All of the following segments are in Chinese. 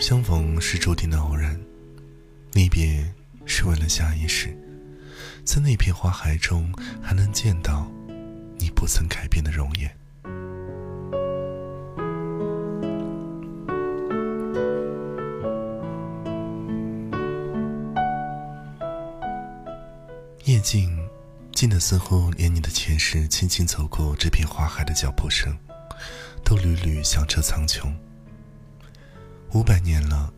相逢是注定的偶然，离别是为了下一世，在那片花海中还能见到你不曾改变的容颜。夜静，静的似乎连你的前世轻轻走过这片花海的脚步声，都屡屡响彻苍穹。五百年了，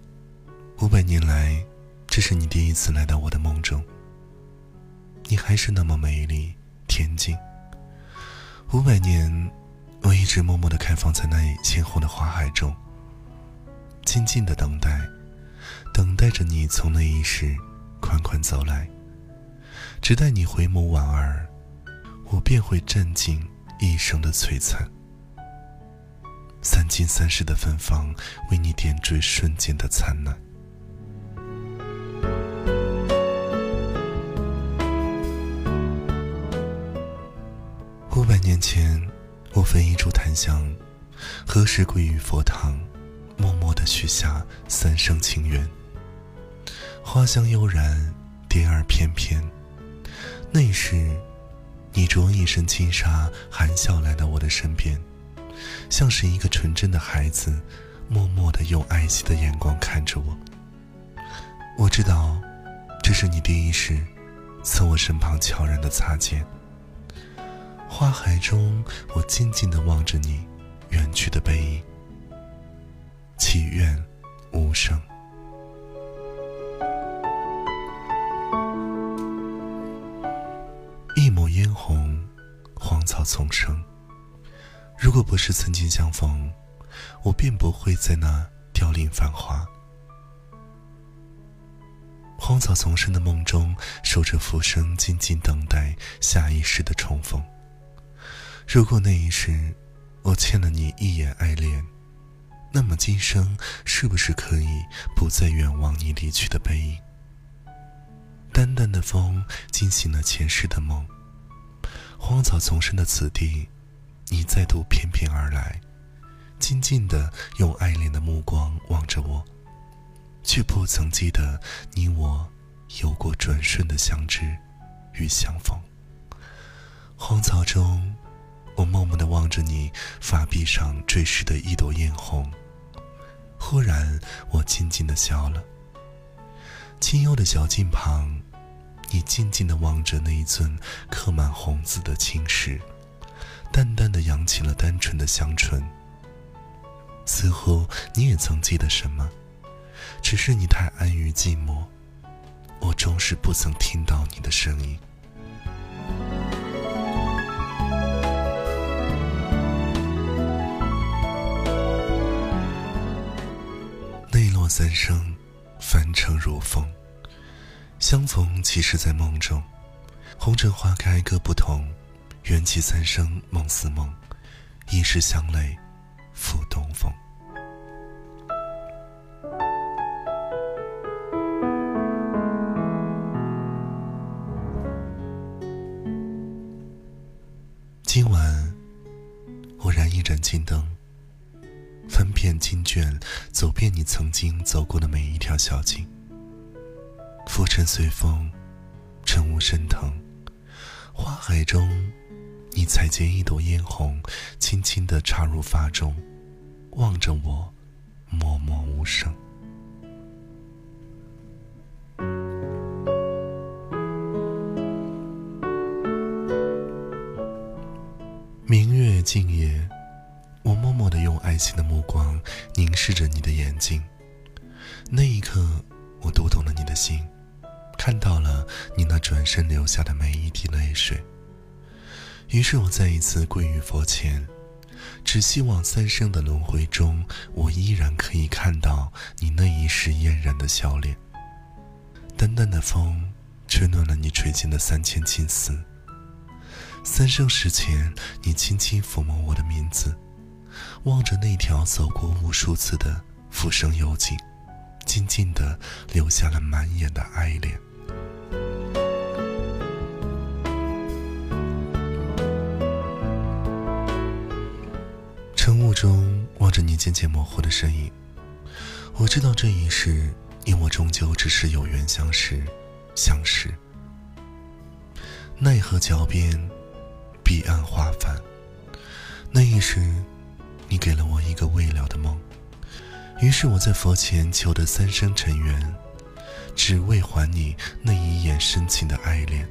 五百年来，这是你第一次来到我的梦中。你还是那么美丽恬静。五百年，我一直默默地开放在那鲜红的花海中，静静的等待，等待着你从那一世款款走来。只待你回眸莞尔，我便会占尽一生的璀璨。三金三世的芬芳，为你点缀瞬间的灿烂。五百年前，我焚一株檀香，何时归于佛堂，默默的许下三生情缘。花香悠然，蝶儿翩翩。那时，你着一身轻纱，含笑来到我的身边。像是一个纯真的孩子，默默的用爱惜的眼光看着我。我知道，这是你第一世，从我身旁悄然的擦肩。花海中，我静静的望着你远去的背影，祈愿无声。一抹嫣红，荒草丛生。如果不是曾经相逢，我便不会在那凋零繁华、荒草丛生的梦中守着浮生，静静等待下一世的重逢。如果那一世我欠了你一眼爱恋，那么今生是不是可以不再远望你离去的背影？淡淡的风惊醒了前世的梦，荒草丛生的此地。再度翩翩而来，静静的用爱恋的目光望着我，却不曾记得你我有过转瞬的相知与相逢。荒草中，我默默的望着你发髻上坠失的一朵艳红，忽然我静静的笑了。清幽的小径旁，你静静的望着那一尊刻满红字的青石。淡淡的扬起了单纯的香醇，似乎你也曾记得什么，只是你太安于寂寞，我终是不曾听到你的声音。泪落三生，凡尘如风。相逢其实，在梦中，红尘花开各不同。缘起三生梦似梦，一世相泪付东风。今晚，我燃一盏金灯，翻遍经卷，走遍你曾经走过的每一条小径。浮尘随风，尘雾升腾，花海中。你采撷一朵嫣红，轻轻地插入发中，望着我，默默无声。明月静夜，我默默地用爱心的目光凝视着你的眼睛。那一刻，我读懂了你的心，看到了你那转身流下的每一滴泪水。于是我再一次跪于佛前，只希望三生的轮回中，我依然可以看到你那一世嫣然的笑脸。淡淡的风，吹乱了你垂肩的三千青丝。三生石前，你轻轻抚摸我的名字，望着那条走过无数次的浮生幽径，静静的流下了满眼的爱恋。中望着你渐渐模糊的身影，我知道这一世，你我终究只是有缘相识，相识。奈何桥边，彼岸花繁。那一时，你给了我一个未了的梦，于是我在佛前求得三生尘缘，只为还你那一眼深情的爱恋。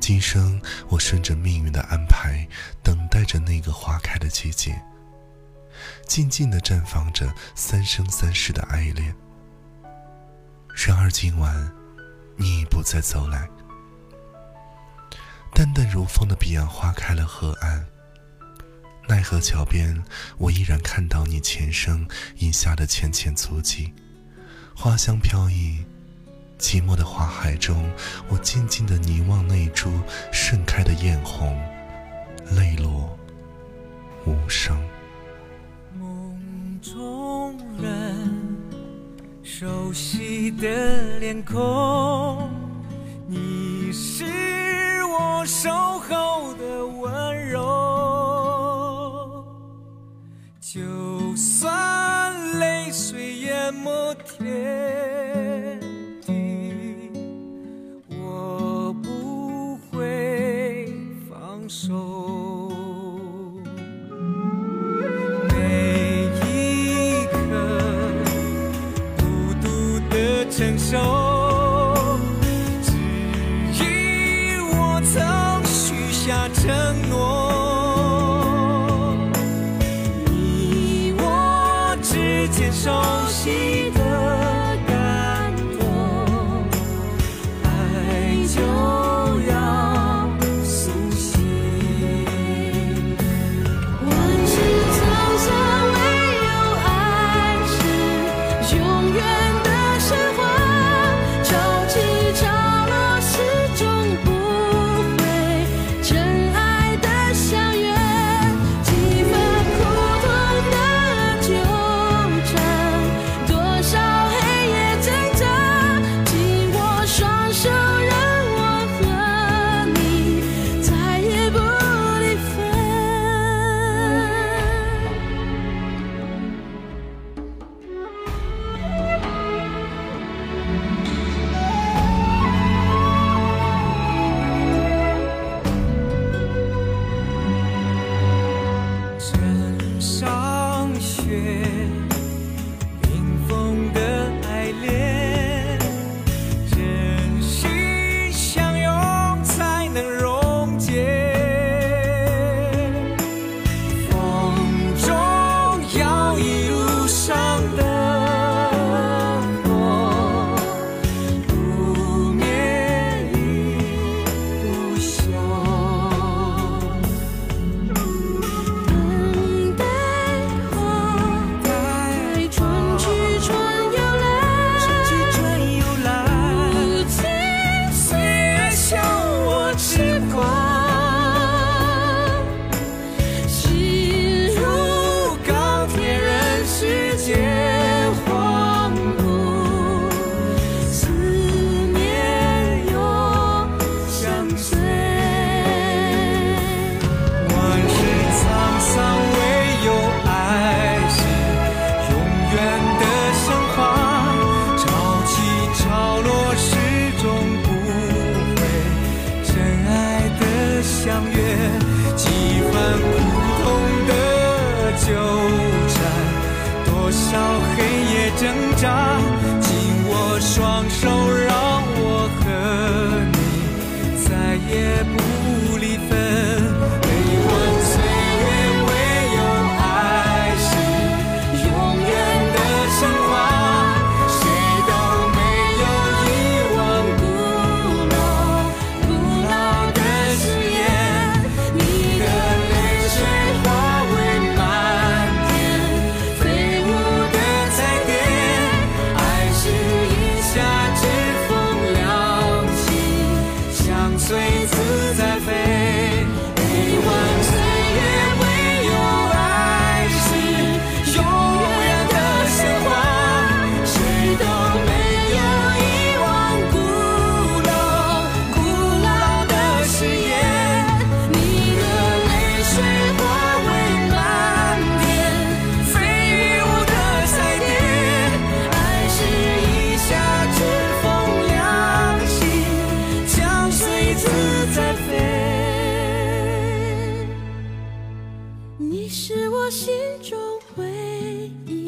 今生，我顺着命运的安排，等待着那个花开的季节，静静的绽放着三生三世的爱恋。然而今晚，你已不再走来。淡淡如风的彼岸花开了河岸，奈何桥边，我依然看到你前生饮下的浅浅足迹，花香飘逸。寂寞的花海中，我静静的凝望那株盛开的艳红，泪落无声。梦中人，熟悉的脸孔，你是我守候的温柔，就算泪水淹没天。守每一刻，孤独的承受。只因我曾许下承诺，你我之间熟悉的感动。爱就。相约几番苦痛的纠缠，多少黑夜。挣扎，紧握双手，让我和你再也不你是我心中唯一